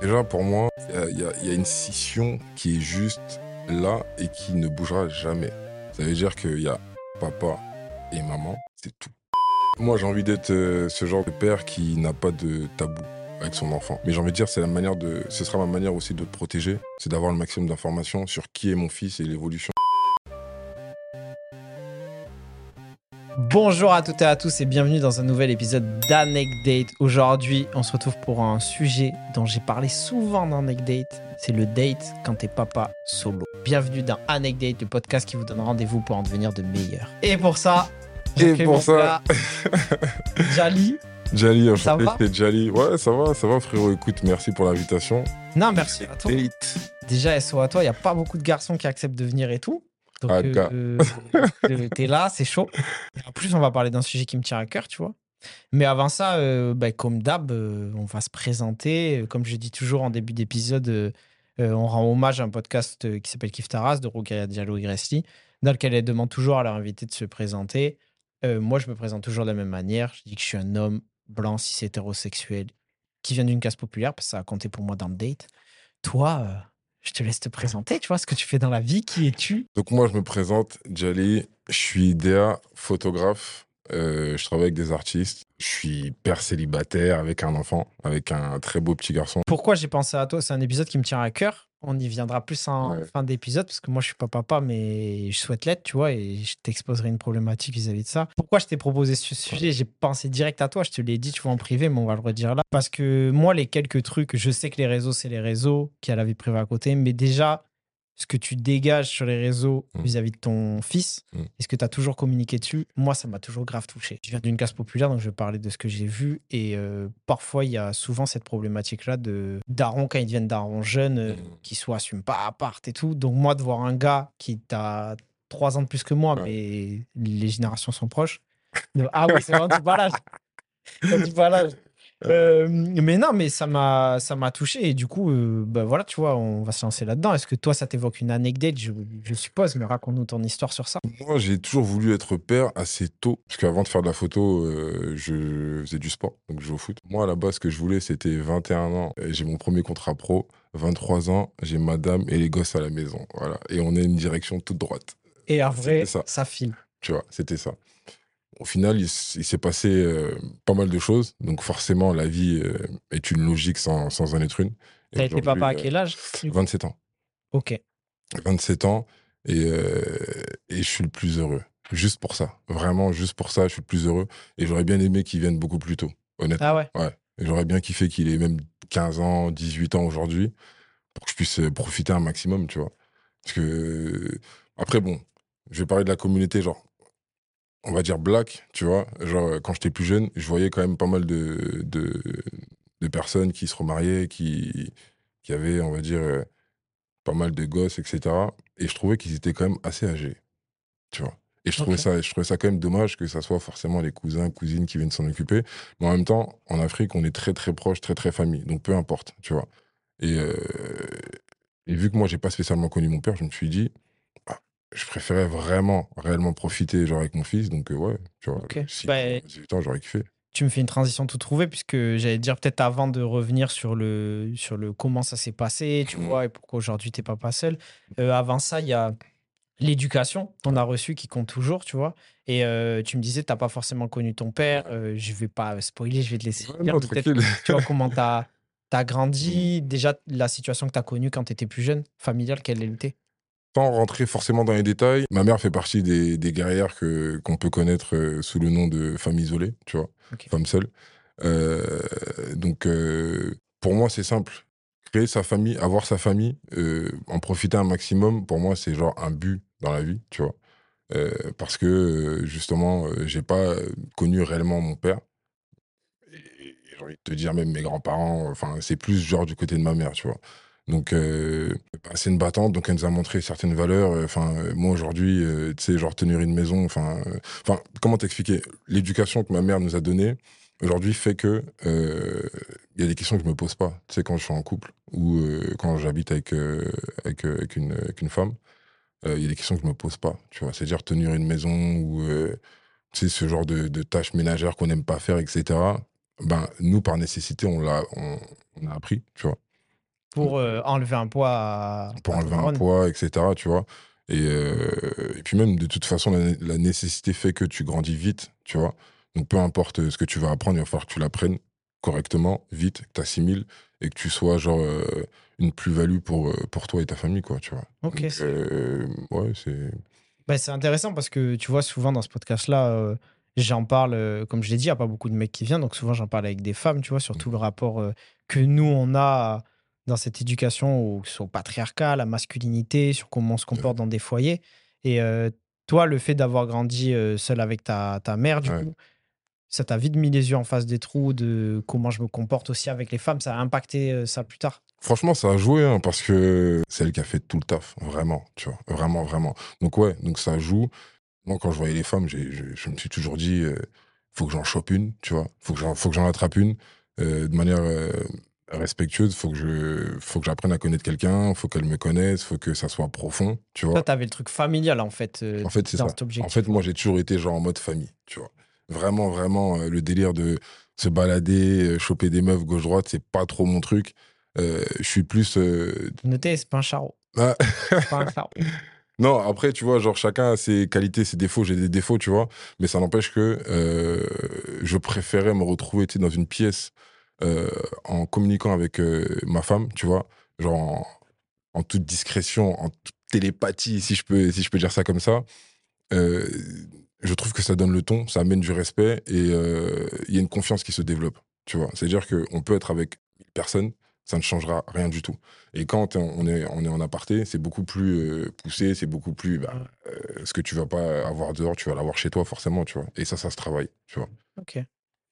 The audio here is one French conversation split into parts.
Déjà, pour moi, il y, a- y a une scission qui est juste là et qui ne bougera jamais. Ça veut dire qu'il y a papa et maman, c'est tout. Moi, j'ai envie d'être euh, ce genre de père qui n'a pas de tabou avec son enfant. Mais j'ai envie de dire, c'est la manière de, ce sera ma manière aussi de te protéger, c'est d'avoir le maximum d'informations sur qui est mon fils et l'évolution. Bonjour à toutes et à tous et bienvenue dans un nouvel épisode d'Anecdate. Aujourd'hui, on se retrouve pour un sujet dont j'ai parlé souvent dans Anecdate. C'est le date quand t'es papa solo. Bienvenue dans Anecdate, le podcast qui vous donne rendez-vous pour en devenir de meilleurs. Et pour ça, Et pour ça- Jali. Jali, Ça va Jali. Ouais, ça va, ça va, frérot. Écoute, merci pour l'invitation. Non, merci à toi. Déjà, SO à toi, il n'y a pas beaucoup de garçons qui acceptent de venir et tout. Donc, Ah, euh, euh, t'es là, c'est chaud. Et en plus, on va parler d'un sujet qui me tient à cœur, tu vois. Mais avant ça, euh, bah, comme d'hab, on va se présenter. Comme je dis toujours en début d'épisode, on rend hommage à un podcast qui s'appelle Kif Taras de Roukaya Diallo et Gressly, dans lequel elle demande toujours à leur invité de se présenter. Moi, je me présente toujours de la même manière. Je dis que je suis un homme blanc, cis hétérosexuel, qui vient d'une classe populaire, parce que ça a compté pour moi dans le date. Toi, je te laisse te présenter, tu vois, ce que tu fais dans la vie, qui es-tu? Donc moi, je me présente, Jali. Je suis DA, photographe. Euh, je travaille avec des artistes. Je suis père célibataire avec un enfant, avec un très beau petit garçon. Pourquoi j'ai pensé à toi? C'est un épisode qui me tient à cœur. On y viendra plus en Ouais. fin d'épisode, parce que moi, je suis pas papa, mais je souhaite l'être, tu vois, et je t'exposerai une problématique vis-à-vis de ça. Pourquoi je t'ai proposé ce sujet? J'ai pensé direct à toi, je te l'ai dit, tu vois, en privé, mais on va le redire là. Parce que moi, les quelques trucs, je sais que les réseaux, c'est les réseaux, qu'il y a la vie privée à côté, mais déjà, ce que tu dégages sur les réseaux Mm. vis-à-vis de ton fils, Mm. est-ce que tu as toujours communiqué dessus Moi, ça m'a toujours grave touché. Je viens d'une classe populaire, donc je vais parler de ce que j'ai vu. Et euh, parfois, il y a souvent cette problématique-là de darons quand ils deviennent darons jeunes, euh, Mm. qui soit assument pas à part et tout. Donc, moi, de voir un gars qui t'a trois ans de plus que moi, Ouais. mais les générations sont proches. de- Ah oui, c'est vrai, tu pas l'âge. Dit pas l'âge. Euh, mais non, mais ça m'a ça m'a touché et du coup, euh, bah voilà, tu vois, on va se lancer là-dedans. Est-ce que toi, ça t'évoque une anecdote, je, je suppose, mais raconte-nous ton histoire sur ça. Moi, j'ai toujours voulu être père assez tôt. Parce qu'avant de faire de la photo, euh, je faisais du sport, donc je jouais au foot. Moi, à la base, ce que je voulais, c'était 21 ans. Et J'ai mon premier contrat pro. 23 ans, j'ai madame et les gosses à la maison. Voilà. Et on est une direction toute droite. Et en vrai, ça. ça file. Tu vois, c'était ça. Au final, il, s'est passé euh, pas mal de choses. Donc, forcément, la vie euh, est une logique sans, sans en être une. T'as été papa à euh, quel âge du coup? 27 ans. Ok. 27 ans. Et, euh, et je suis le plus heureux. Juste pour ça. Vraiment, juste pour ça, je suis le plus heureux. Et j'aurais bien aimé qu'il vienne beaucoup plus tôt, honnêtement. Ah ouais. Ouais. Et J'aurais bien kiffé qu'il ait même 15 ans, 18 ans aujourd'hui, pour que je puisse profiter un maximum, tu vois. Parce que, après, bon, je vais parler de la communauté, genre, on va dire black, tu vois. Genre, euh, quand j'étais plus jeune, je voyais quand même pas mal de, de, de personnes qui se remariaient, qui, qui avaient, on va dire, euh, pas mal de gosses, etc. Et je trouvais qu'ils étaient quand même assez âgés, tu vois. Et je trouvais, ça, je trouvais ça quand même dommage que ça soit forcément les cousins, cousines qui viennent s'en occuper. Mais en même temps, en Afrique, on est très, très proche, très, très famille. Donc, peu importe, tu vois. Et, euh, et vu que moi, j'ai pas spécialement connu mon père, je me suis dit, je préférais vraiment, réellement profiter genre, avec mon fils. Donc, euh, ouais, tu vois, si Bah, 18 ans, j'aurais kiffé. Tu me fais une transition tout trouvée puisque j'allais dire peut-être avant de revenir sur le sur le comment ça s'est passé, tu Mhm. vois, et pourquoi aujourd'hui t'es papa seul. Euh, avant ça, il y a l'éducation qu'on a reçue qui compte toujours, tu vois. Et euh, tu me disais, t'as pas forcément connu ton père. Je vais pas spoiler, je vais te laisser Ouais, dire. non, tu vois comment t'as as grandi, déjà la situation que t'as connue quand t'étais plus jeune, familiale, quelle elle était? Sans rentrer forcément dans les détails, ma mère fait partie des, des guerrières que, qu'on peut connaître euh, sous le nom de femme isolée, tu vois, Ok. femme seule. Euh, donc, euh, pour moi, c'est simple. Créer sa famille, avoir sa famille, euh, en profiter un maximum, pour moi, c'est genre un but dans la vie, tu vois. Parce que, justement, j'ai pas connu réellement mon père. Et j'ai envie de te dire, même mes grands-parents, enfin, c'est plus genre du côté de ma mère, tu vois. Donc, euh, bah, c'est une battante, donc elle nous a montré certaines valeurs. euh, Enfin, euh, moi aujourd'hui, tu sais, genre tenir une maison. Enfin, enfin, comment t'expliquer? L'éducation que ma mère nous a donnée aujourd'hui fait que il y a des questions que je me pose pas. Tu sais, quand je suis en couple ou quand j'habite avec avec, une femme, il y a des questions que je me pose pas. Tu vois, c'est-à-dire tenir une maison ou tu sais ce genre de, de tâches ménagères qu'on n'aime pas faire, etc. Ben nous par nécessité, on l'a on, on a appris, tu vois. Pour euh, enlever un poids à, pour à enlever un poids, etc. Tu vois. Et, euh, et puis même, de toute façon, la, la nécessité fait que tu grandis vite, tu vois. Donc peu importe ce que tu vas apprendre, il va falloir que tu l'apprennes correctement, vite, que tu assimiles et que tu sois genre euh, une plus-value pour, euh, pour toi et ta famille, quoi, tu vois. Ok, Donc, euh, ouais, c'est... Bah, c'est intéressant parce que tu vois, souvent dans ce podcast-là, euh, j'en parle, euh, comme je l'ai dit, il n'y a pas beaucoup de mecs qui viennent, donc souvent j'en parle avec des femmes, tu vois, sur tout le rapport euh, que nous, on a dans cette éducation, soit au patriarcat, la masculinité, sur comment on se comporte dans des foyers. Et euh, toi, le fait d'avoir grandi euh, seul avec ta, ta mère, du Ouais. coup, ça t'a vite mis les yeux en face des trous de comment je me comporte aussi avec les femmes. Ça a impacté euh, ça plus tard. Franchement, ça a joué, hein, parce que c'est elle qui a fait tout le taf, vraiment, tu vois, vraiment, vraiment. Donc ouais, donc ça joue. Moi, quand je voyais les femmes, je, je me suis toujours dit, euh, faut que j'en chope une, tu vois, faut que j'en, faut que j'en attrape une euh, de manière euh, respectueuse. Faut que je, faut que j'apprenne à connaître quelqu'un, faut qu'elle me connaisse, faut que ça soit profond, tu vois. Toi, t'avais le truc familial, en fait, euh, En fait, c'est ça. cet En fait, moi, j'ai toujours été genre en mode famille, tu vois. Vraiment, vraiment, euh, le délire de se balader, euh, choper des meufs gauche-droite, c'est pas trop mon truc. Euh, je suis plus. Notez, c'est pas un charreau. ah, C'est pas un charreau. non, après, tu vois, genre, chacun a ses qualités, ses défauts. J'ai des défauts, tu vois. Mais ça n'empêche que je préférais me retrouver, tu sais, dans une pièce euh, en communiquant avec euh, ma femme, tu vois. Genre, en, en toute discrétion, en toute télépathie, si je peux, si je peux dire ça comme ça. Euh, je trouve que ça donne le ton, ça amène du respect et il y a une confiance qui se développe, tu vois. C'est-à-dire qu'on peut être avec personne, ça ne changera rien du tout. Et quand on est, on est en aparté, c'est beaucoup plus poussé, c'est beaucoup plus... bah, ce que tu vas pas avoir dehors, tu vas l'avoir chez toi forcément, tu vois. Et ça, ça se travaille, tu vois. Ok.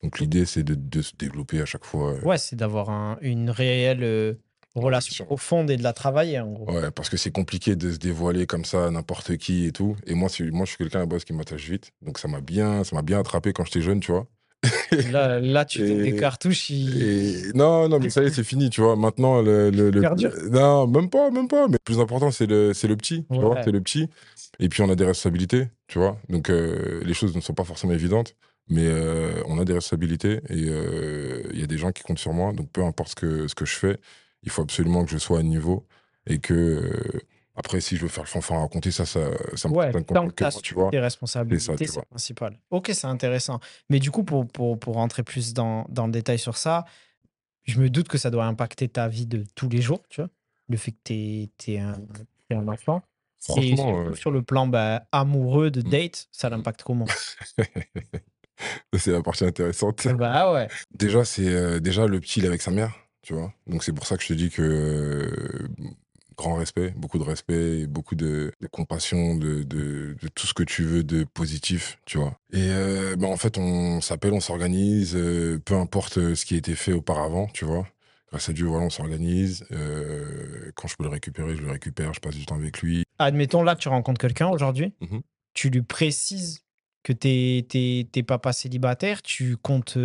Donc l'idée, c'est de, de se développer à chaque fois. euh, Ouais, c'est d'avoir un- une réelle euh, relation profonde et de la travailler, en gros. Ouais, parce que c'est compliqué de se dévoiler comme ça à n'importe qui et tout. Et moi, moi je suis quelqu'un à la base qui m'attache vite. Donc ça m'a bien, ça bien attrapé quand j'étais jeune, tu vois. Là, là, tu Et- des cartouches. Et non, non, mais ça y est, c'est fini, tu vois. Maintenant, le, le, le- non, même pas, même pas. Mais le plus important, c'est le, le petit, tu vois. C'est le petit. Et puis on a des responsabilités, tu vois. Donc euh, les choses ne sont pas forcément évidentes, mais euh, on a des responsabilités et euh, il y a des gens qui comptent sur moi. Donc peu importe ce que ce que je fais, il faut absolument que je sois à niveau et que euh, après, si je veux faire le fanfare à raconter, ça, ça, ça me Ouais, donne tant que tu vois. tes responsabilités, C'est principal. Ok, c'est intéressant. Mais du coup, pour, pour, pour rentrer plus dans, dans le détail sur ça, je me doute que ça doit impacter ta vie de tous les jours, tu vois. Le fait que tu es, un, t'es un enfant. Franchement, sur le plan bah, amoureux de Mm. date, ça l'impacte comment? c'est la partie intéressante. Bah ouais. Déjà, c'est euh, déjà le petit, il est avec sa mère, tu vois. Donc c'est pour ça que je te dis que euh, grand respect, beaucoup de respect, et beaucoup de, de compassion, de, de, de tout ce que tu veux de positif, tu vois. Et euh, ben, en fait, on s'appelle, on s'organise, euh, peu importe ce qui a été fait auparavant, tu vois. Grâce à Dieu, voilà, on s'organise. Quand je peux le récupérer, je le récupère, je passe du temps avec lui. Admettons, là, tu rencontres quelqu'un aujourd'hui, Mhm. tu lui précises que t'es t'es- t'es papa célibataire, tu comptes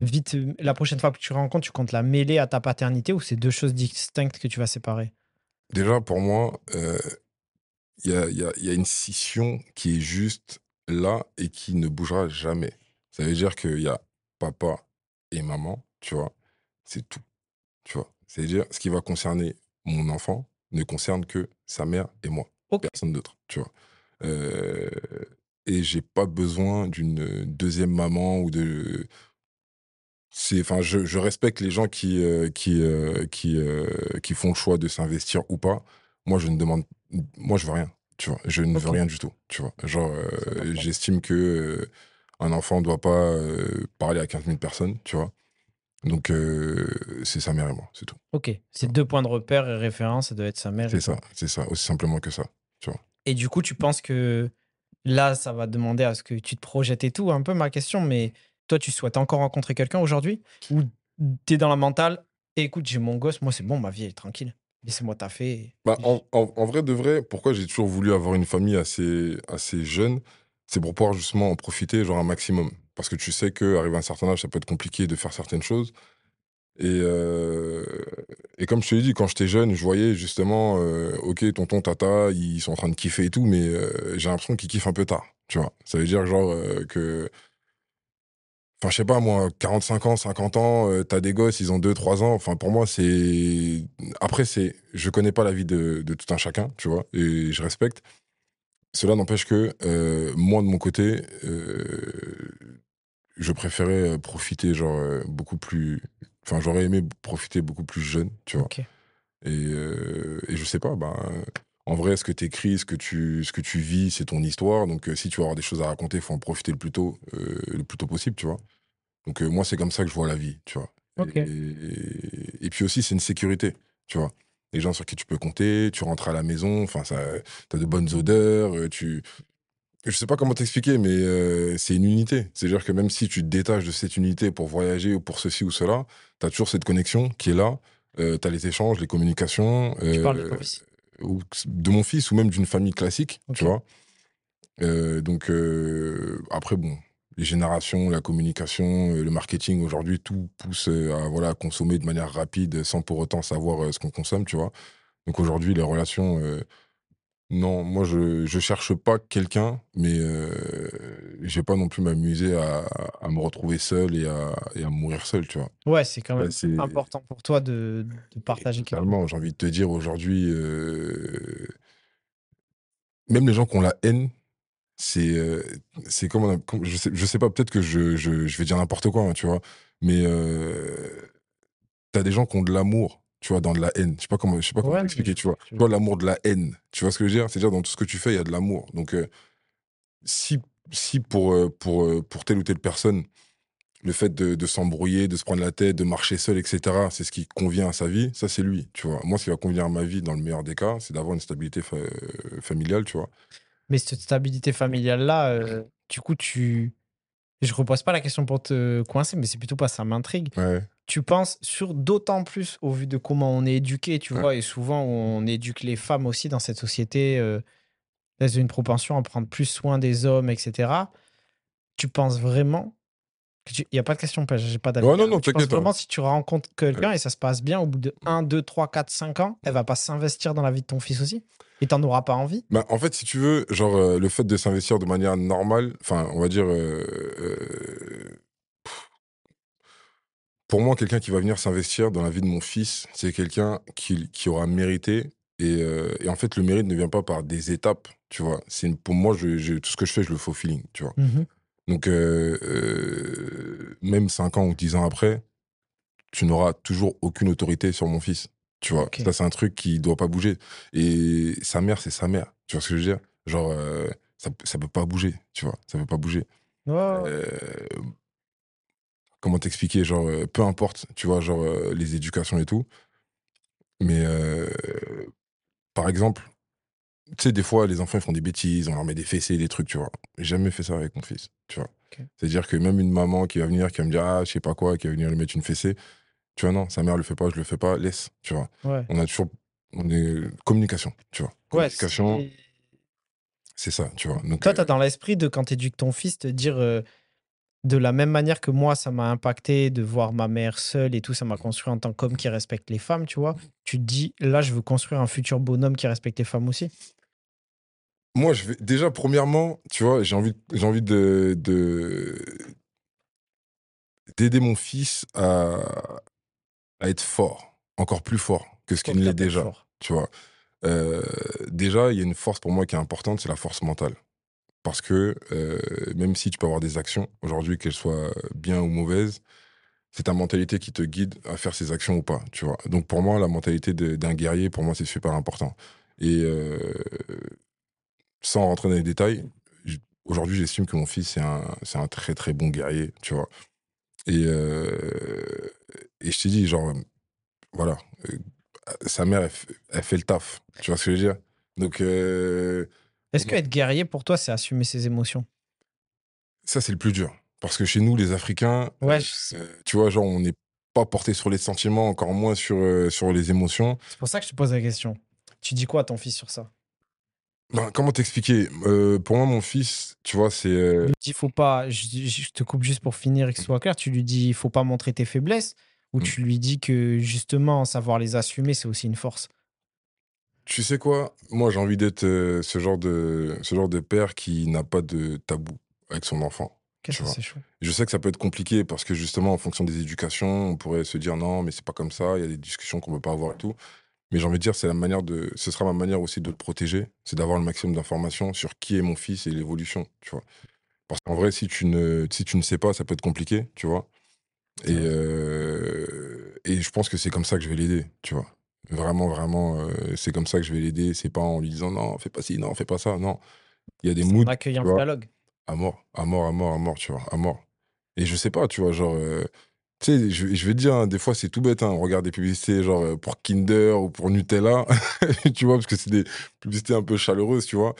vite, la prochaine fois que tu rencontres, tu comptes la mêler à ta paternité ou c'est deux choses distinctes que tu vas séparer? Déjà, pour moi, euh, il y, a, y a- il y a une scission qui est juste là et qui ne bougera jamais. Ça veut dire qu'il y a papa et maman, tu vois, c'est tout. Tu vois, c'est-à-dire ce qui va concerner mon enfant ne concerne que sa mère et moi, personne d'autre, tu vois? Euh, et j'ai pas besoin d'une deuxième maman ou de c'est enfin je, je respecte les gens qui euh, qui euh, qui euh, qui font le choix de s'investir ou pas. Moi je ne demande moi je veux rien tu vois. Je ne veux rien du tout tu vois. Genre euh, j'estime que euh, un enfant doit pas euh, parler à 15 000 personnes tu vois. Donc euh, c'est sa mère et moi c'est tout. Ok, c'est deux points de repère et référence, ça doit être sa mère. c'est ça c'est ça aussi simplement que ça Et du coup, tu penses que là, ça va demander à ce que tu te projettes et tout, un peu ma question, mais toi, tu souhaites encore rencontrer quelqu'un aujourd'hui? Ou tu es dans la mentale et écoute, j'ai mon gosse, moi, c'est bon, ma vie est tranquille. Laissez-moi taffer. Bah, en, en- en vrai de vrai, pourquoi j'ai toujours voulu avoir une famille assez, assez jeune, c'est pour pouvoir justement en profiter genre un maximum. Parce que tu sais qu'arrivé à un certain âge, ça peut être compliqué de faire certaines choses. Et, euh, et comme je te l'ai dit, quand j'étais jeune, je voyais justement, euh, ok, tonton, tata, ils sont en train de kiffer et tout, mais euh, j'ai l'impression qu'ils kiffent un peu tard, tu vois. Ça veut dire genre que... Enfin, je sais pas, moi, 45 ans, 50 ans, t'as des gosses, ils ont 2, 3 ans. Enfin, pour moi, c'est après, c'est, je connais pas la vie de, de tout un chacun, tu vois, et je respecte. Cela n'empêche que moi, de mon côté, je préférais profiter, genre, beaucoup plus. Enfin, j'aurais aimé profiter beaucoup plus jeune, tu vois. Et, euh, et je sais pas, ben, en vrai, ce que tu écris, ce que tu, ce que tu vis, c'est ton histoire. Donc, euh, si tu veux avoir des choses à raconter, il faut en profiter le plus tôt, euh, le plus tôt possible, tu vois. Donc, moi, c'est comme ça que je vois la vie, tu vois. Et, et puis aussi, c'est une sécurité, tu vois. Les gens sur qui tu peux compter, tu rentres à la maison, enfin, ça, t'as de bonnes odeurs, tu. Je sais pas comment t'expliquer, mais euh, c'est une unité. C'est-à-dire que même si tu te détaches de cette unité pour voyager ou pour ceci ou cela, t'as toujours cette connexion qui est là. Euh, t'as les échanges, les communications. Tu euh, parles de ton fils. ou de mon fils ou même d'une famille classique, tu vois. Euh, donc euh, après bon, les générations, la communication, le marketing aujourd'hui, tout pousse à voilà consommer de manière rapide sans pour autant savoir ce qu'on consomme, tu vois. Donc aujourd'hui les relations, non, moi je je cherche pas quelqu'un, mais euh, je vais pas non plus m'amuser à, à me retrouver seul et à, et à mourir seul, tu vois. Ouais, c'est quand même c'est- important pour toi de, de partager. Totalement, j'ai envie de te dire aujourd'hui, euh, même les gens qui ont la haine, c'est euh, c'est comme, on a- comme- je sais je sais pas peut-être que je, je, je vais dire n'importe quoi hein, tu vois mais euh, t'as des gens qui ont de l'amour tu vois dans de la haine je sais pas comment je sais pas comment Ouais, t'expliquer mais tu vois tu vois l'amour de la haine tu vois ce que je veux dire? C'est à dire dans tout ce que tu fais il y a de l'amour donc euh, si si pour euh, pour euh, pour telle ou telle personne le fait de, de s'embrouiller, de se prendre la tête, de marcher seul, etc., c'est ce qui convient à sa vie, ça c'est lui, tu vois. Moi, ce qui va convenir à ma vie, dans le meilleur des cas, c'est d'avoir une stabilité fa- familiale, tu vois. Mais cette stabilité familiale-là, du coup, tu. Je repose pas la question pour te coincer, mais c'est plutôt pas ça m'intrigue. Ouais. Tu penses sur d'autant plus au vu de comment on est éduqué, tu Ouais. vois, et souvent on éduque les femmes aussi dans cette société, euh, elles ont une propension à prendre plus soin des hommes, etc. Tu penses vraiment tu- Il n'y a pas de question, j'ai pas d'avis. Ouais, non, hein, non, tu penses vraiment si tu rencontres quelqu'un et ça se passe bien, au bout de 1, 2, 3, 4, 5 ans, elle va pas s'investir dans la vie de ton fils aussi? Et t'en auras pas envie? Bah, en fait, si tu veux, genre, euh, le fait de s'investir de manière normale, enfin, on va dire. euh, euh, pour moi, quelqu'un qui va venir s'investir dans la vie de mon fils, c'est quelqu'un qui, qui aura mérité. Et, euh, et en fait, le mérite ne vient pas par des étapes, tu vois. C'est pour moi, je, je- tout ce que je fais, je le fais au feeling, tu vois. Mhm. Donc, euh, euh, même 5 ans ou 10 ans après, tu n'auras toujours aucune autorité sur mon fils. Tu vois, ça, c'est un truc qui doit pas bouger. Et sa mère, c'est sa mère. Tu vois ce que je veux dire? Genre, ça, ça peut pas bouger, tu vois. Ça peut pas bouger. Comment t'expliquer Genre, euh, peu importe, tu vois, genre, euh, les éducations et tout. Mais, euh, par exemple, tu sais, des fois, les enfants, ils font des bêtises, on leur met des fessées, des trucs, tu vois. J'ai jamais fait ça avec mon fils, tu vois. C'est-à-dire que même une maman qui va venir, qui va me dire, ah, je sais pas quoi, qui va venir lui mettre une fessée, tu vois, non, sa mère le fait pas, je le fais pas, laisse, tu vois. Ouais. On a toujours. On est. Communication, tu vois. Ouais, Communication, c'est- ça, tu vois. Donc, Toi, euh, tu as dans l'esprit de quand tu éduques ton fils, te dire euh, de la même manière que moi, ça m'a impacté de voir ma mère seule et tout, ça m'a construit en tant qu'homme qui respecte les femmes, tu vois. Tu te dis, là, je veux construire un futur bonhomme qui respecte les femmes aussi. Moi, je vais. Déjà, premièrement, tu vois, j'ai envie, j'ai envie de. de- d'aider mon fils à, à être fort, encore plus fort que ce qu'il l'est déjà. fort. Tu vois. Euh, déjà, il y a une force pour moi qui est importante, c'est la force mentale. Parce que euh, même si tu peux avoir des actions aujourd'hui, qu'elles soient bien ou mauvaises, c'est ta mentalité qui te guide à faire ces actions ou pas. Tu vois. Donc pour moi, la mentalité d'un guerrier, pour moi, c'est super important. Et euh, sans rentrer dans les détails, aujourd'hui, j'estime que mon fils, c'est un, un très très bon guerrier. Tu vois. Et, euh, et je t'ai dit, genre, voilà, sa mère, elle, fait le taf. Tu vois ce que je veux dire Donc, Est-ce que être guerrier pour toi, c'est assumer ses émotions? Ça, c'est le plus dur. Parce que chez nous, les Africains, Ouais, euh, je tu vois, genre, on n'est pas porté sur les sentiments, encore moins sur, euh, sur les émotions. C'est pour ça que je te pose la question. Tu dis quoi à ton fils sur ça? Ben, comment t'expliquer? Euh, Pour moi, mon fils, tu vois, c'est. euh, Tu lui dis, faut pas, je, je te coupe juste pour finir et que ce soit clair, tu lui dis, il faut pas montrer tes faiblesses ou Mm. tu lui dis que justement, savoir les assumer, c'est aussi une force tu sais quoi? Moi, j'ai envie d'être euh, ce, genre de, ce genre de père qui n'a pas de tabou avec son enfant. Qu'est-ce que c'est chaud Je sais que ça peut être compliqué parce que justement, en fonction des éducations, on pourrait se dire non, mais c'est pas comme ça, il y a des discussions qu'on peut pas avoir et tout. Mais j'ai envie de dire, c'est la manière de, ce sera ma manière aussi de le protéger, c'est d'avoir le maximum d'informations sur qui est mon fils et l'évolution, tu vois? Parce qu'en vrai, si tu ne, si tu ne sais pas, ça peut être compliqué, tu vois? Et, euh, et je pense que c'est comme ça que je vais l'aider, tu vois? Vraiment, vraiment, euh, c'est comme ça que je vais l'aider. C'est pas en lui disant non, fais pas ci, non, fais pas ça. Non. Il y a des moods, le vois, dialogue. à mort, à mort, à mort, à mort, tu vois, à mort. Et je sais pas, tu vois, genre, euh, tu sais, je, je vais te dire, hein, des fois, c'est tout bête, hein, on regarde des publicités, genre, euh, pour Kinder ou pour Nutella, tu vois, parce que c'est des publicités un peu chaleureuses, tu vois.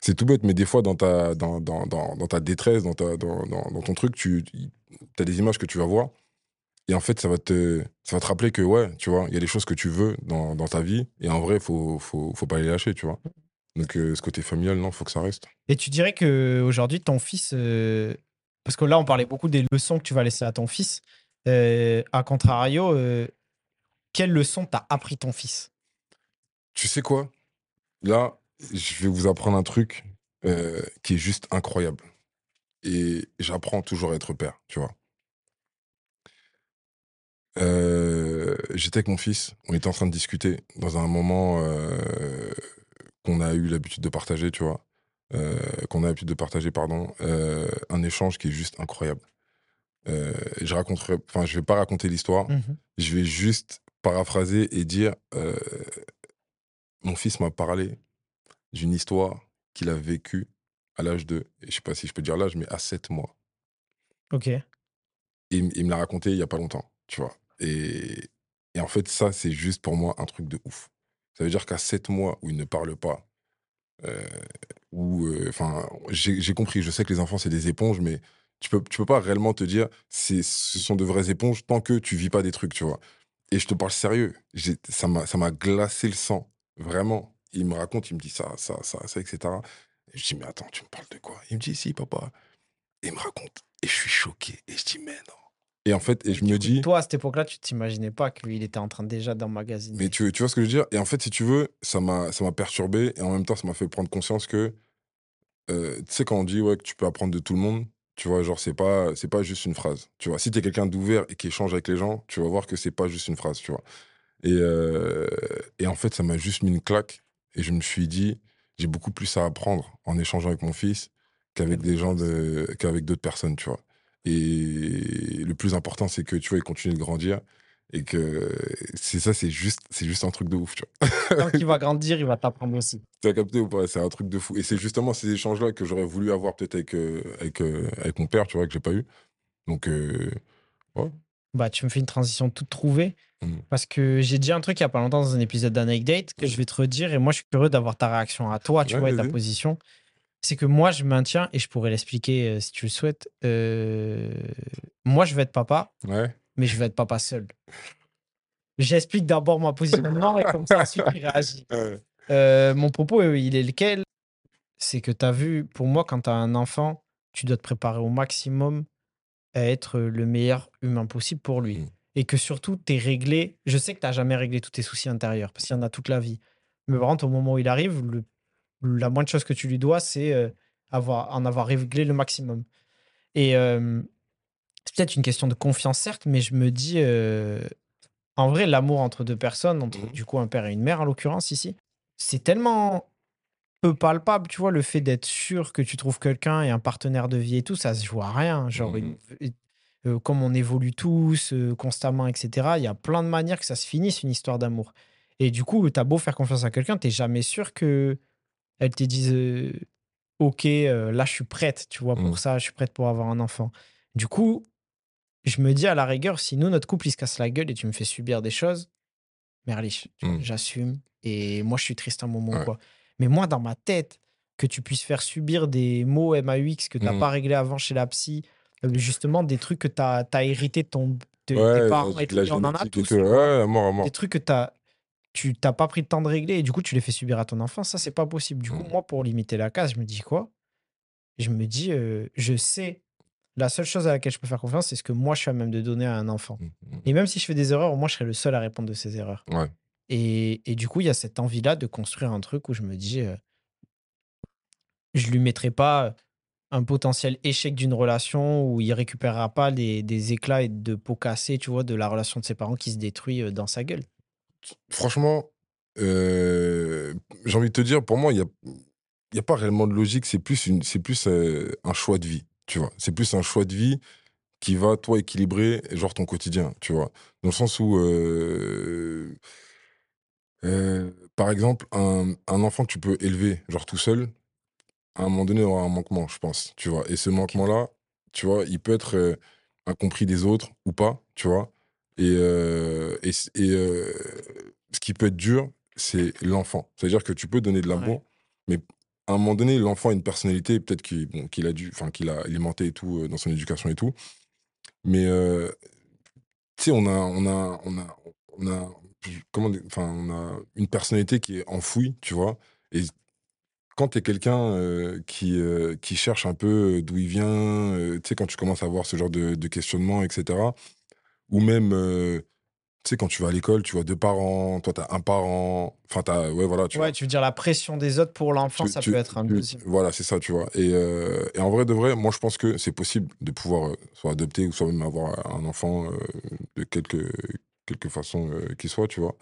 C'est tout bête, mais des fois, dans ta, dans, dans, dans, dans ta détresse, dans, ta, dans ton truc, tu as des images que tu vas voir. Et en fait, ça va te, ça va te rappeler que, ouais, tu vois, il y a des choses que tu veux dans, dans ta vie. Et en vrai, faut, faut, faut pas les lâcher, tu vois. Donc, euh, ce côté familial, non, faut que ça reste. Et tu dirais que aujourd'hui ton fils, euh, parce que là on parlait beaucoup des leçons que tu vas laisser à ton fils. Euh, à contrario, euh, quelle leçon t'as appris ton fils? Tu sais quoi? Là, je vais vous apprendre un truc qui est juste incroyable. Et j'apprends toujours à être père, tu vois. Euh, J'étais avec mon fils, on était en train de discuter dans un moment euh, qu'on a eu l'habitude de partager, tu vois. Euh, qu'on a l'habitude de partager, pardon. un échange qui est juste incroyable. Je raconterai, enfin, je vais pas raconter l'histoire, Mhm. je vais juste paraphraser et dire mon fils m'a parlé d'une histoire qu'il a vécue à l'âge de, je sais pas si je peux dire l'âge, mais à 7 mois. Ok. Et il me l'a raconté il y a pas longtemps, tu vois. Et, en fait, ça, c'est juste pour moi un truc de ouf. Ça veut dire qu'à 7 mois où il ne parle pas, euh, où, euh, enfin, j'ai compris, je sais que les enfants, c'est des éponges, mais tu peux, tu peux pas réellement te dire, ce sont de vraies éponges tant que tu vis pas des trucs, tu vois. Et je te parle sérieux, ça m'a glacé le sang, vraiment. Il me raconte, il me dit ça, ça, ça, ça, etc. Et je dis, mais attends, tu me parles de quoi? Il me dit, si, papa. Et il me raconte. Et je suis choqué. Et je dis, mais non. Et en fait, et je Du me coup, dis, Toi à cette époque-là, tu t'imaginais pas qu'il était en train déjà d'emmagasiner. mais tu, tu vois ce que je veux dire? Et en fait, si tu veux, ça m'a perturbé. Et en même temps, ça m'a fait prendre conscience que, euh, tu sais, quand on dit ouais, que tu peux apprendre de tout le monde, tu vois, genre, c'est pas, c'est pas juste une phrase. Tu vois, si t'es quelqu'un d'ouvert et qui échange avec les gens, tu vas voir que c'est pas juste une phrase, tu vois. Et, euh, et en fait, ça m'a juste mis une claque. Et je me suis dit, j'ai beaucoup plus à apprendre en échangeant avec mon fils qu'avec des gens, de, qu'avec d'autres personnes, tu vois. Et le plus important, c'est que, tu vois, il continue de grandir. Et que c'est ça, c'est juste, c'est juste un truc de ouf, tu vois. Quand il va grandir, il va t'apprendre aussi. T'as capté ou pas? C'est un truc de fou. Et c'est justement ces échanges-là que j'aurais voulu avoir peut-être avec, euh, avec, euh, avec mon père, tu vois, que j'ai pas eu. Donc, euh, Bah, tu me fais une transition toute trouvée. Mm. Parce que j'ai dit un truc il y a pas longtemps dans un épisode d'Anecdate que je vais te redire. Et moi, je suis curieux d'avoir ta réaction à toi, tu Ouais, vois, et ta position. C'est que moi, je maintiens, et je pourrais l'expliquer euh, si tu le souhaites. euh, moi, je vais être papa, ouais. mais je vais être papa seul. J'explique d'abord ma positionnement et comme ça, ensuite, il réagit. Euh, mon propos, il est lequel? C'est que tu as vu, pour moi, quand tu as un enfant, tu dois te préparer au maximum à être le meilleur humain possible pour lui. Mm. Et que surtout, tu es réglé. Je sais que tu n'as jamais réglé tous tes soucis intérieurs, parce qu'il y en a toute la vie. Mais par contre, au moment où il arrive, le- la moindre chose que tu lui dois, c'est euh, avoir, en avoir réglé le maximum. Et c'est peut-être une question de confiance, certes, mais je me dis, euh, en vrai, l'amour entre deux personnes, entre Mhm. du coup un père et une mère en l'occurrence ici, c'est tellement peu palpable, tu vois, le fait d'être sûr que tu trouves quelqu'un et un partenaire de vie et tout, ça se joue à rien. Genre, une- euh, comme on évolue tous euh, constamment, etc., il y a plein de manières que ça se finisse une histoire d'amour. Et du coup, t'as beau faire confiance à quelqu'un, t'es jamais sûr que elle te dise euh, Ok, euh, là, je suis prête, tu vois, pour Mhm. ça, je suis prête pour avoir un enfant. Du coup, je me dis à la rigueur, si nous, notre couple, il se casse la gueule et tu me fais subir des choses, merlich, tu vois, Mm. j'assume. Et moi, je suis triste un moment, Ouais. quoi. Mais moi, dans ma tête, que tu puisses faire subir des mots MAUX que tu n'as Mm. pas réglé avant chez la psy, justement, des trucs que tu as, hérité de ton, de- des Ouais, parents et tout, on en a tous. tout. tu. Ouais, mort, mort. Des trucs que t'as- tu t'as pas pris le temps de régler et du coup, tu les fais subir à ton enfant. Ça, c'est pas possible. Du coup, Mm. moi, pour limiter la case, je me dis quoi? Je me dis, euh, je sais, la seule chose à laquelle je peux faire confiance, c'est ce que moi, je suis à même de donner à un enfant. Mhm. Et même si je fais des erreurs, moi, je serai le seul à répondre de ces erreurs. Ouais. Et, et du coup, il y a cette envie-là de construire un truc où je me dis, euh, je lui mettrai pas un potentiel échec d'une relation où il récupérera pas des, des éclats et de pots cassés, tu vois, de la relation de ses parents qui se détruit euh, dans sa gueule. Franchement, euh, j'ai envie de te dire, pour moi, il n'y a, y a pas réellement de logique, c'est plus, une, c'est plus euh, un choix de vie, tu vois? C'est plus un choix de vie qui va, toi, équilibrer, genre, ton quotidien, tu vois? Dans le sens où, euh, par exemple, un, un enfant que tu peux élever, genre, tout seul, à un moment donné, aura un manquement, je pense, tu vois? Et ce manquement-là, tu vois, il peut être incompris des autres ou pas, tu vois? Et, euh, et, euh, ce qui peut être dur, c'est l'enfant. C'est-à-dire que tu peux donner de Ouais. l'amour, mais à un moment donné, l'enfant a une personnalité, peut-être qu'il bon, qu'il a dû, enfin, qu'il a alimenté et tout euh, dans son éducation et tout. Mais tu sais, on a, on a, on a, on a, comment, enfin, on a une personnalité qui est enfouie, tu vois. Et quand tu es quelqu'un euh, qui, euh, qui cherche un peu d'où il vient, euh, tu sais, quand tu commences à avoir ce genre de, de questionnement, etc. Ou même, euh, tu sais, quand tu vas à l'école, tu vois deux parents, toi, tu as un parent. Enfin, t'as, ouais, voilà, tu vois. Ouais, tu veux dire la pression des autres pour l'enfant, ça tu- peut être un tu-. Voilà, c'est ça, tu vois. Et, euh, et en vrai de vrai, moi, je pense que c'est possible de pouvoir euh, soit adopter ou soit même avoir un enfant de quelque, quelque façon qu'il soit, tu vois.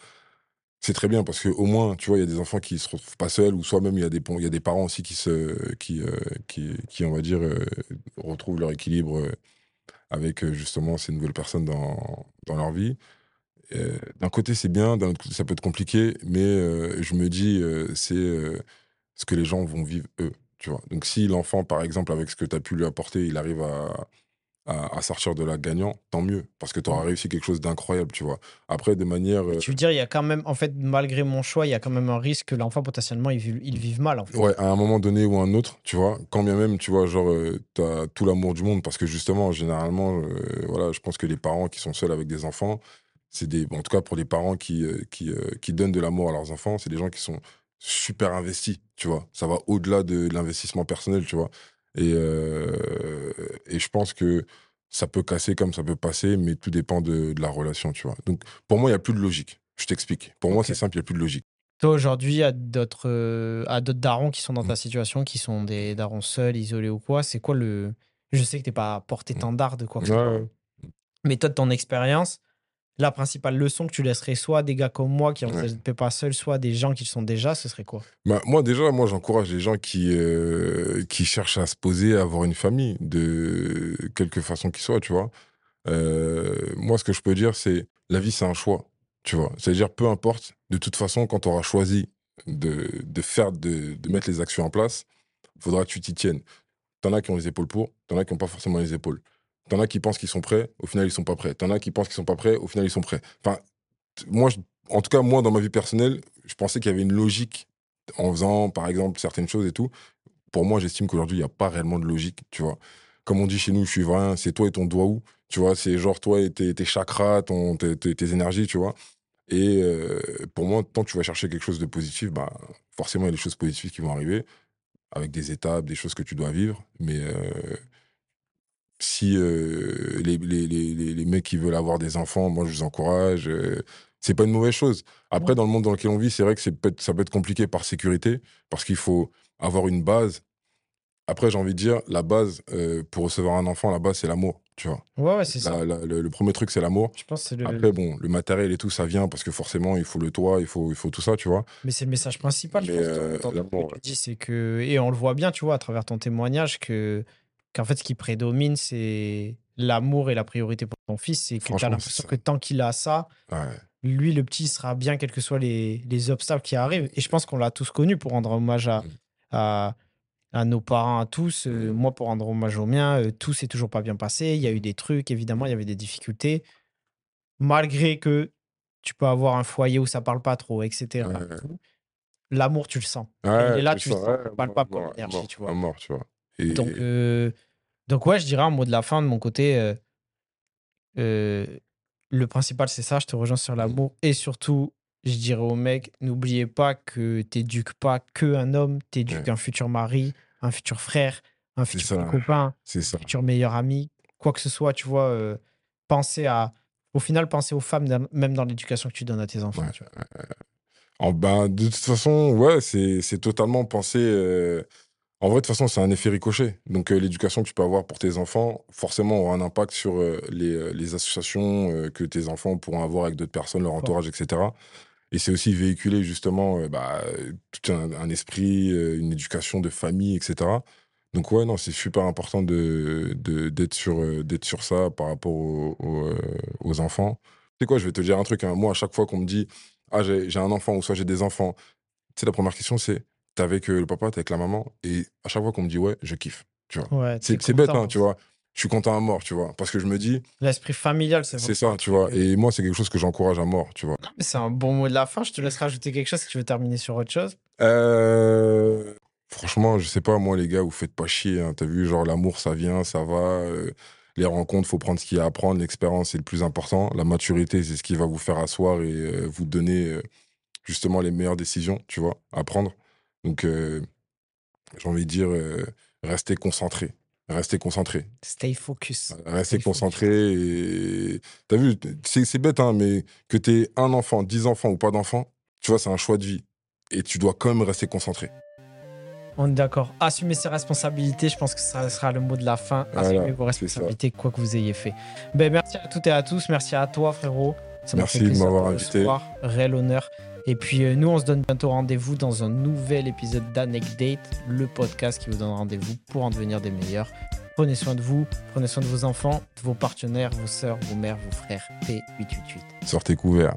C'est très bien parce qu'au moins, tu vois, il y a des enfants qui se retrouvent pas seuls ou soit même il y a des, il y a des parents aussi qui, se, qui, euh, qui, qui, on va dire, euh, retrouvent leur équilibre euh, avec euh, justement ces nouvelles personnes dans, dans leur vie. Euh, d'un côté, c'est bien, d'un autre côté, ça peut être compliqué, mais euh, je me dis, c'est ce que les gens vont vivre eux, tu vois. Donc, si l'enfant, par exemple, avec ce que tu as pu lui apporter, il arrive à, à, à sortir de là gagnant, tant mieux, parce que tu auras Mm. réussi quelque chose d'incroyable, tu vois. Après, de manière. euh, Tu veux dire, il y a quand même, en fait, malgré mon choix, il y a quand même un risque que l'enfant, potentiellement, il vive, il vive mal, en fait. Ouais, à un moment donné ou un autre, tu vois, quand bien même, tu vois, genre, euh, t'as tout l'amour du monde, parce que justement, généralement, euh, voilà, je pense que les parents qui sont seuls avec des enfants, c'est des, bon, en tout cas pour les parents qui, euh, qui, qui donnent de l'amour à leurs enfants, c'est des gens qui sont super investis, tu vois. Ça va au-delà de l'investissement personnel, tu vois. Et, euh, et je pense que ça peut casser comme ça peut passer, mais tout dépend de, de la relation, tu vois. Donc, pour moi, il n'y a plus de logique. Je t'explique. Pour moi, c'est simple, il n'y a plus de logique. Toi, aujourd'hui, il y a d'autres euh, à d'autres darons qui sont dans ta situation, qui sont des darons seuls, isolés ou quoi. C'est quoi le. Je sais que t'es pas porté-tendard de quoi que ce soit. Mais toi, de ton expérience, la principale leçon que tu laisserais soit des gars comme moi qui Ouais. envisagent de pas seul, soit des gens qui le sont déjà, ce serait quoi? Bah, moi, déjà, moi, j'encourage les gens qui, euh, qui cherchent à se poser, à avoir une famille, de quelque façon qu'il soit, tu vois. Euh, moi, ce que je peux dire, c'est la vie, c'est un choix, tu vois. C'est-à-dire, peu importe, de toute façon, quand tu auras choisi de, de faire, de, de mettre les actions en place, il faudra que tu t'y tiennes. T'en as qui ont les épaules pour, t'en as qui n'ont pas forcément les épaules. T'en as qui pensent qu'ils sont prêts, au final, ils sont pas prêts. T'en as qui pensent qu'ils sont pas prêts, au final, ils sont prêts. Enfin, moi, en tout cas, moi, dans ma vie personnelle, je pensais qu'il y avait une logique en faisant, par exemple, certaines choses et tout. Pour moi, j'estime qu'aujourd'hui, il n'y a pas réellement de logique, tu vois. Comme on dit chez nous, je suis vrai, c'est toi et ton doigt où, tu vois. C'est genre toi et tes, chakras, ton, tes, tes- tes énergies, tu vois. Et euh, pour moi, tant que tu vas chercher quelque chose de positif, bah, forcément, il y a des choses positives qui vont arriver, avec des étapes, des choses que tu dois vivre. Mais euh, si euh, les, les, les, mecs qui veulent avoir des enfants, moi, je vous encourage. euh, c'est pas une mauvaise chose. Après, Ouais. dans le monde dans lequel on vit, c'est vrai que peut ça peut être compliqué par sécurité, parce qu'il faut avoir une base. Après, j'ai envie de dire, la base, euh, pour recevoir un enfant, la base, c'est l'amour, tu vois. Ouais, ouais, c'est ça. La- le, le premier truc, c'est l'amour. Je pense le. Après, bon, le matériel et tout, ça vient, parce que forcément, il faut le toit, il faut, il faut tout ça, tu vois. Mais c'est le message principal, je pense, que ouais. tu dis, c'est que, et on le voit bien, tu vois, à travers ton témoignage, que qu'en fait, ce qui prédomine, c'est l'amour et la priorité pour ton fils. C'est que tu as l'impression que tant qu'il a ça, Ouais, lui, le petit, sera bien, quels que soient les, les obstacles qui arrivent. Et je pense qu'on l'a tous connu pour rendre hommage à, Mm. à, à nos parents, à tous. Euh, Mm. moi, pour rendre hommage aux miens, euh, tout s'est toujours pas bien passé. Il y a eu des trucs, évidemment, il y avait des difficultés. Malgré que tu peux avoir un foyer où ça parle pas trop, etc. Ouais. L'amour, tu le sens. Ouais, est là, tu le sens, sens. ouais, palpable mort, comme énergie, mort, tu vois. à mort, tu vois. Et, Donc, euh, donc ouais, je dirais un mot de la fin de mon côté. euh, euh, le principal, c'est ça. Je te rejoins sur l'amour. Et surtout, je dirais au mec, n'oubliez pas que t'éduques pas que un homme, t'éduques Ouais. un futur mari, un futur frère, un futur copain, un ça. futur meilleur ami, quoi que ce soit, tu vois. euh, pensez à. Au final, pensez aux femmes, même dans l'éducation que tu donnes à tes enfants. Ouais. tu vois. En, ben, de toute façon, ouais, c'est totalement pensé. euh, En vrai, de toute façon, c'est un effet ricochet. Donc, euh, l'éducation que tu peux avoir pour tes enfants, forcément, aura un impact sur euh, les, euh, les associations que tes enfants pourront avoir avec d'autres personnes, leur entourage, etc. Et c'est aussi véhiculer justement bah, tout un, esprit, une éducation de famille, etc. Donc ouais, non, c'est super important de, de- d'être sur, d'être sur ça par rapport aux, aux, enfants. Tu sais quoi, je vais te dire un truc. hein. Moi, à chaque fois qu'on me dit « Ah, j'ai un enfant » ou soit « J'ai des enfants », tu sais, la première question, c'est « T'es avec le papa, t'es avec la maman ?» Et à chaque fois qu'on me dit « Ouais, je kiffe. » Tu vois. Ouais, C'est bête, hein, tu vois. Je suis content à mort, tu vois. Parce que je me dis L'esprit familial, c'est C'est ça, tu vois. Et moi, c'est quelque chose que j'encourage à mort, tu vois. C'est un bon mot de la fin. Je te laisse rajouter quelque chose si tu veux terminer sur autre chose. Euh, Franchement, je sais pas, moi, les gars, vous faites pas chier. hein. T'as vu, genre, l'amour, ça vient, ça va. euh, les rencontres, faut prendre ce qu'il y a à prendre. L'expérience, c'est le plus important. La maturité, c'est ce qui va vous faire asseoir et euh, vous donner euh, justement les meilleures décisions, tu vois, à prendre. Donc, euh, j'ai envie de dire, euh, restez concentrés. Restez concentrés. Stay focus. Restez concentrés et... T'as vu, c'est bête, hein, mais que t'aies un enfant, dix enfants ou pas d'enfants, tu vois, c'est un choix de vie. Et tu dois quand même rester concentré. On est d'accord. Assumer ses responsabilités, je pense que ça sera le mot de la fin. Voilà, Assumer vos responsabilités, quoi que vous ayez fait. Ben, merci à toutes et à tous. Merci à toi, frérot. Ça Merci fait de m'avoir invité. Réel honneur. Et puis, euh, nous, on se donne bientôt rendez-vous dans un nouvel épisode d'Anecdate, le podcast qui vous donne rendez-vous pour en devenir des meilleurs. Prenez soin de vous, prenez soin de vos enfants, de vos partenaires, vos sœurs, vos mères, vos frères. P888. Sortez couverts.